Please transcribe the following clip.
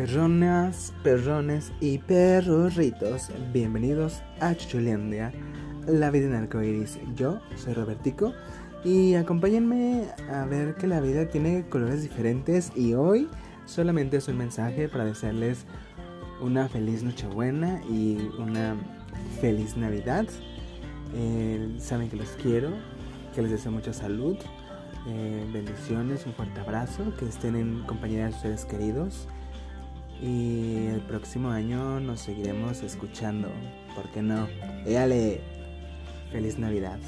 Perronas, perrones y perrorritos, bienvenidos a Chuchulandia, la vida en arcoiris. Yo soy Robertico y acompáñenme a ver que la vida tiene colores diferentes y hoy solamente es un mensaje para desearles una feliz Nochebuena y una feliz Navidad. Eh, saben que los quiero, que les deseo mucha salud, eh, bendiciones, un fuerte abrazo, que estén en compañía de ustedes queridos. Y el próximo año nos seguiremos escuchando. ¿Por qué no? Éale. Feliz Navidad.